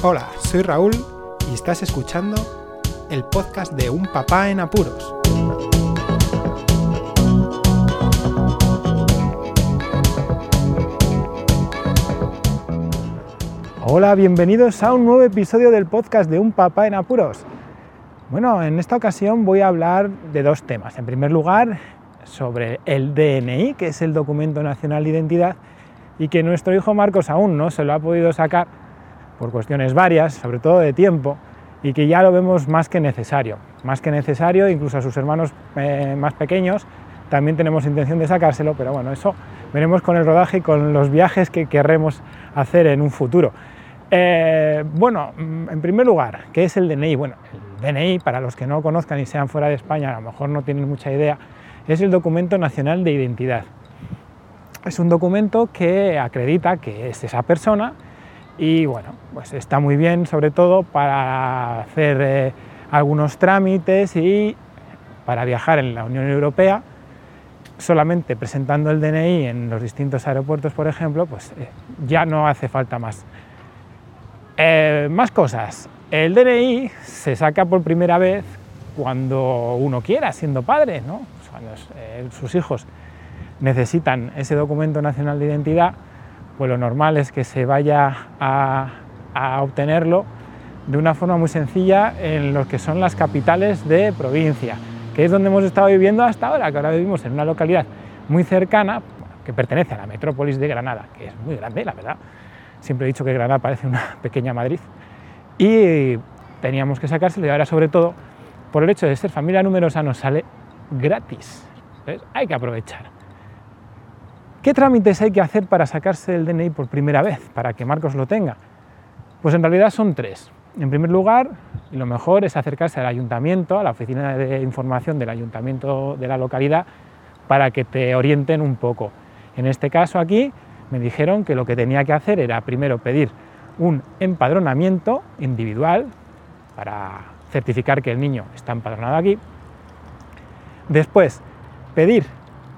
Hola, soy Raúl y estás escuchando el podcast de Un Papá en Apuros. Hola, bienvenidos a un nuevo episodio del podcast de Un Papá en Apuros. Bueno, en esta ocasión voy a hablar de dos temas. En primer lugar, sobre el DNI, que es el Documento Nacional de Identidad, y que nuestro hijo Marcos aún no se lo ha podido sacar por cuestiones varias, sobre todo de tiempo, y que ya lo vemos más que necesario. Más que necesario, incluso a sus hermanos eh, más pequeños también tenemos intención de sacárselo, pero bueno, eso veremos con el rodaje y con los viajes que querremos hacer en un futuro. Eh, bueno, mm, en primer lugar, ¿qué es el DNI? Bueno, el DNI, para los que no conozcan y sean fuera de España, a lo mejor no tienen mucha idea, es el Documento Nacional de Identidad. Es un documento que acredita que es esa persona y bueno, pues está muy bien sobre todo para hacer eh, algunos trámites y para viajar en la Unión Europea, solamente presentando el DNI en los distintos aeropuertos, por ejemplo, pues eh, ya no hace falta más. Eh, más cosas. El DNI se saca por primera vez cuando uno quiera, siendo padre, ¿no? cuando sus hijos necesitan ese documento nacional de identidad, pues lo normal es que se vaya a, a obtenerlo de una forma muy sencilla en lo que son las capitales de provincia, que es donde hemos estado viviendo hasta ahora, que ahora vivimos en una localidad muy cercana, que pertenece a la metrópolis de Granada, que es muy grande, la verdad, Siempre he dicho que Granada parece una pequeña Madrid. Y teníamos que sacárselo y ahora sobre todo por el hecho de ser familia numerosa nos sale gratis. Hay que aprovechar. ¿Qué trámites hay que hacer para sacarse el DNI por primera vez, para que Marcos lo tenga? Pues en realidad son tres. En primer lugar, lo mejor es acercarse al ayuntamiento, a la oficina de información del ayuntamiento de la localidad, para que te orienten un poco. En este caso aquí me dijeron que lo que tenía que hacer era primero pedir un empadronamiento individual para certificar que el niño está empadronado aquí. Después, pedir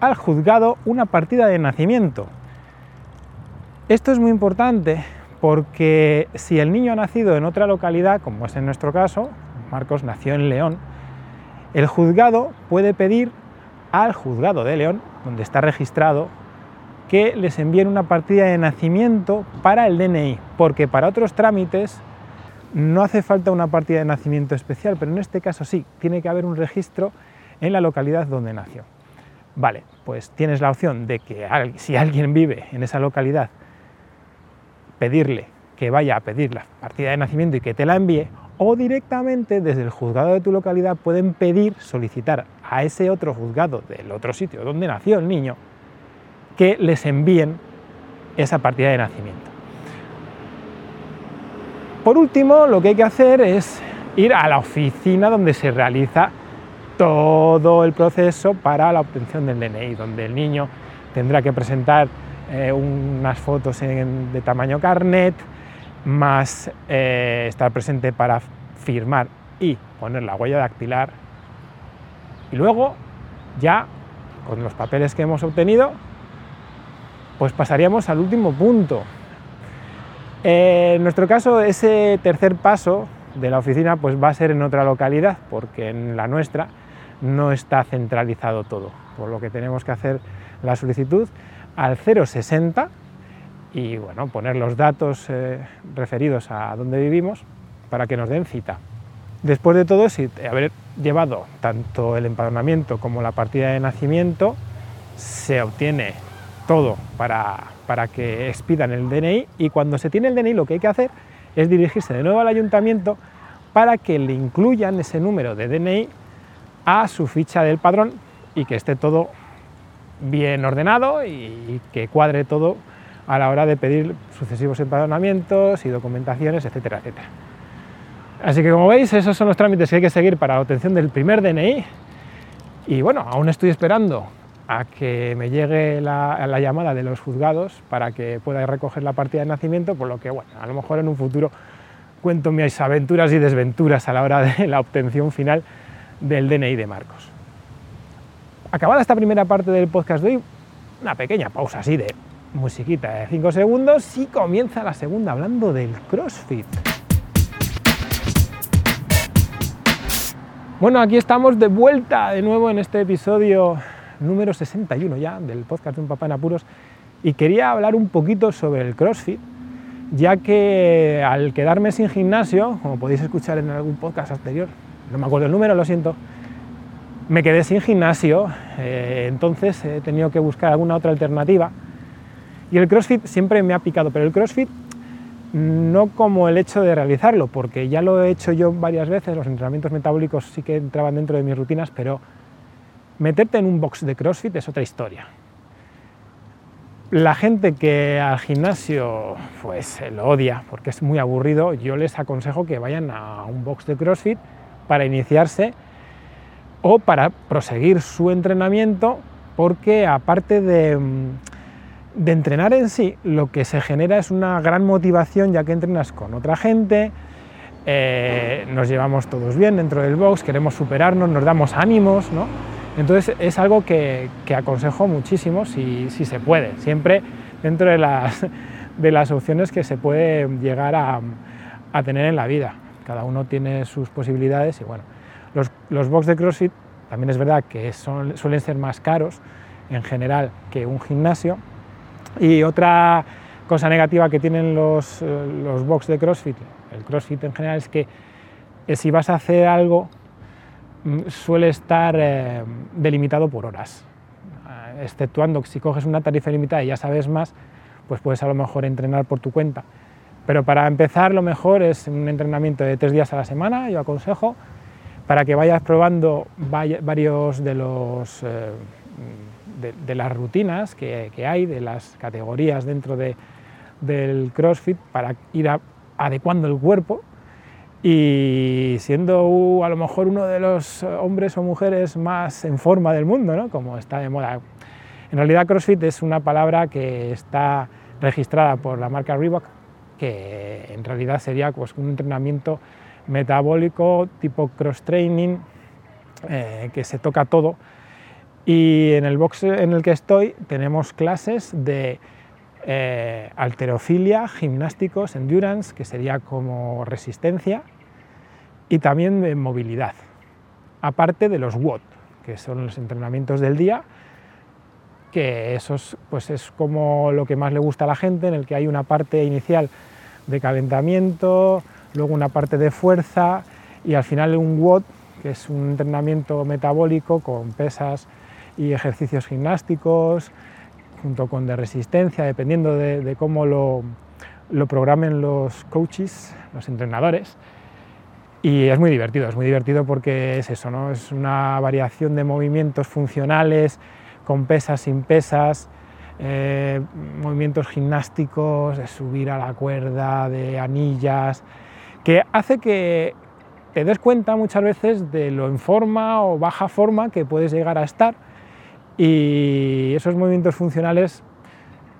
al juzgado una partida de nacimiento. Esto es muy importante porque si el niño ha nacido en otra localidad, como es en nuestro caso, Marcos nació en León, el juzgado puede pedir al juzgado de León, donde está registrado que les envíen una partida de nacimiento para el DNI, porque para otros trámites no hace falta una partida de nacimiento especial, pero en este caso sí, tiene que haber un registro en la localidad donde nació. Vale, pues tienes la opción de que si alguien vive en esa localidad, pedirle que vaya a pedir la partida de nacimiento y que te la envíe, o directamente desde el juzgado de tu localidad pueden pedir, solicitar a ese otro juzgado del otro sitio donde nació el niño, que les envíen esa partida de nacimiento. Por último, lo que hay que hacer es ir a la oficina donde se realiza todo el proceso para la obtención del DNI, donde el niño tendrá que presentar eh, unas fotos de tamaño carnet, más eh, estar presente para firmar y poner la huella dactilar. Y luego, ya con los papeles que hemos obtenido, pues pasaríamos al último punto. Eh, en nuestro caso, ese tercer paso de la oficina pues va a ser en otra localidad, porque en la nuestra no está centralizado todo, por lo que tenemos que hacer la solicitud al 060 y bueno, poner los datos eh, referidos a donde vivimos para que nos den cita. Después de todo, si haber llevado tanto el empadronamiento como la partida de nacimiento, se obtiene todo para, para que expidan el DNI y cuando se tiene el DNI lo que hay que hacer es dirigirse de nuevo al ayuntamiento para que le incluyan ese número de DNI a su ficha del padrón y que esté todo bien ordenado y que cuadre todo a la hora de pedir sucesivos empadronamientos y documentaciones, etcétera, etcétera. Así que como veis, esos son los trámites que hay que seguir para la obtención del primer DNI. Y bueno, aún estoy esperando a que me llegue la, llamada de los juzgados para que pueda recoger la partida de nacimiento, por lo que, bueno, a lo mejor en un futuro cuento mis aventuras y desventuras a la hora de la obtención final del DNI de Marcos. Acabada esta primera parte del podcast de hoy, una pequeña pausa así de musiquita de 5 segundos y comienza la segunda hablando del CrossFit. Bueno, aquí estamos de vuelta de nuevo en este episodio número 61 ya del podcast de Un Papá en Apuros y quería hablar un poquito sobre el CrossFit, ya que al quedarme sin gimnasio, como podéis escuchar en algún podcast anterior, no me acuerdo el número, lo siento, me quedé sin gimnasio, eh, entonces he tenido que buscar alguna otra alternativa y el CrossFit siempre me ha picado, pero el CrossFit no como el hecho de realizarlo, porque ya lo he hecho yo varias veces, los entrenamientos metabólicos sí que entraban dentro de mis rutinas, pero meterte en un box de CrossFit es otra historia. La gente que al gimnasio pues lo odia porque es muy aburrido, yo les aconsejo que vayan a un box de CrossFit para iniciarse o para proseguir su entrenamiento, porque aparte de de entrenar en sí, lo que se genera es una gran motivación ya que entrenas con otra gente, eh, nos llevamos todos bien dentro del box, queremos superarnos, nos damos ánimos, ¿no? Entonces es algo que, aconsejo muchísimo si, se puede, siempre dentro de las, de las opciones que se puede llegar a, tener en la vida. Cada uno tiene sus posibilidades y bueno, los, los box de CrossFit también es verdad que son, suelen ser más caros en general que un gimnasio, y otra cosa negativa que tienen los, eh, los box de CrossFit, el CrossFit en general, es que eh, si vas a hacer algo mm, suele estar eh, delimitado por horas, exceptuando que si coges una tarifa limitada y ya sabes más, pues puedes a lo mejor entrenar por tu cuenta. Pero para empezar lo mejor es un entrenamiento de tres días a la semana, yo aconsejo, para que vayas probando varios de los de, las rutinas que, hay, de las categorías dentro de, del CrossFit para ir adecuando el cuerpo y siendo a lo mejor uno de los hombres o mujeres más en forma del mundo, ¿no? como está de moda. En realidad CrossFit es una palabra que está registrada por la marca Reebok, que en realidad sería pues, un entrenamiento metabólico tipo cross-training, eh, que se toca todo. Y en el box en el que estoy tenemos clases de eh, alterofilia, gimnásticos, endurance, que sería como resistencia, y también de movilidad, aparte de los WOD, que son los entrenamientos del día, que eso pues es como lo que más le gusta a la gente, en el que hay una parte inicial de calentamiento, luego una parte de fuerza y al final un WOD, que es un entrenamiento metabólico con pesas y ejercicios gimnásticos, junto con de resistencia, dependiendo de, cómo lo, lo, programen los coaches, los entrenadores. Y es muy divertido, es muy divertido porque es eso, ¿no? es una variación de movimientos funcionales, con pesas, sin pesas, eh, movimientos gimnásticos, de subir a la cuerda, de anillas, que hace que te des cuenta muchas veces de lo en forma o baja forma que puedes llegar a estar y esos movimientos funcionales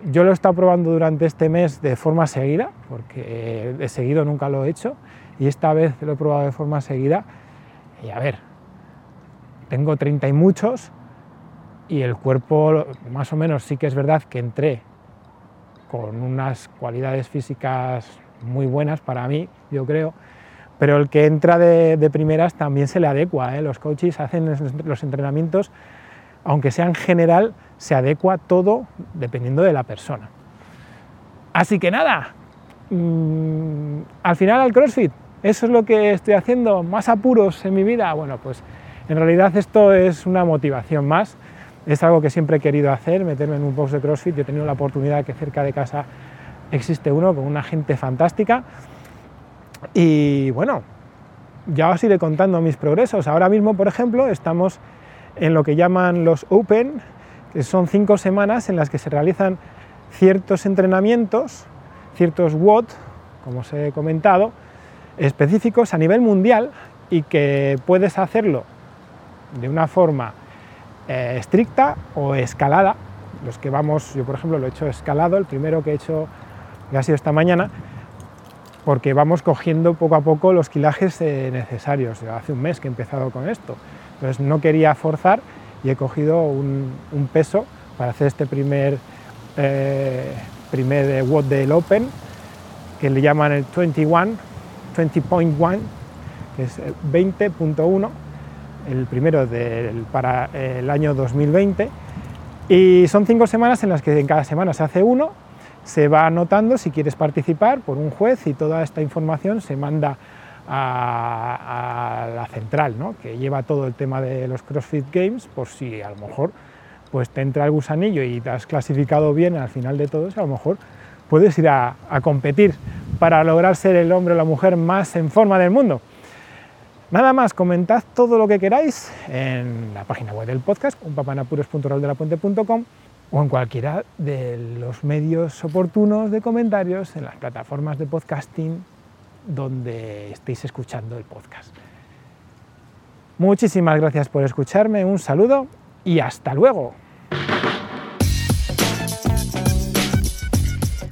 yo lo he estado probando durante este mes de forma seguida, porque de seguido nunca lo he hecho, y esta vez lo he probado de forma seguida. Y a ver, tengo 30 y muchos, y el cuerpo más o menos sí que es verdad que entré con unas cualidades físicas muy buenas para mí, yo creo, pero el que entra de, primeras también se le adecua. ¿eh? Los coaches hacen los entrenamientos aunque sea en general, se adecua todo dependiendo de la persona. Así que nada, mm, al final al CrossFit, eso es lo que estoy haciendo, más apuros en mi vida. Bueno, pues en realidad esto es una motivación más, es algo que siempre he querido hacer, meterme en un box de CrossFit. Yo he tenido la oportunidad que cerca de casa existe uno con una gente fantástica. Y bueno, ya os iré contando mis progresos. Ahora mismo, por ejemplo, estamos en lo que llaman los Open, que son cinco semanas en las que se realizan ciertos entrenamientos, ciertos WOD, como os he comentado, específicos a nivel mundial y que puedes hacerlo de una forma eh, estricta o escalada. Los que vamos, yo por ejemplo lo he hecho escalado, el primero que he hecho que ha sido esta mañana, porque vamos cogiendo poco a poco los kilajes eh, necesarios. Hace un mes que he empezado con esto. Entonces no quería forzar y he cogido un, peso para hacer este primer, eh, primer WOD del Open, que le llaman el 21, 20.1, que es 20.1, el primero para el año 2020, y son cinco semanas en las que en cada semana se hace uno, se va anotando si quieres participar por un juez y toda esta información se manda a, la central, ¿no? que lleva todo el tema de los CrossFit Games, por si a lo mejor pues te entra el gusanillo y te has clasificado bien al final de todo a lo mejor puedes ir a, competir para lograr ser el hombre o la mujer más en forma del mundo. Nada más, comentad todo lo que queráis en la página web del podcast, unpapanapuros.roldelapuente.com o en cualquiera de los medios oportunos de comentarios en las plataformas de podcasting donde estéis escuchando el podcast. Muchísimas gracias por escucharme, un saludo y hasta luego.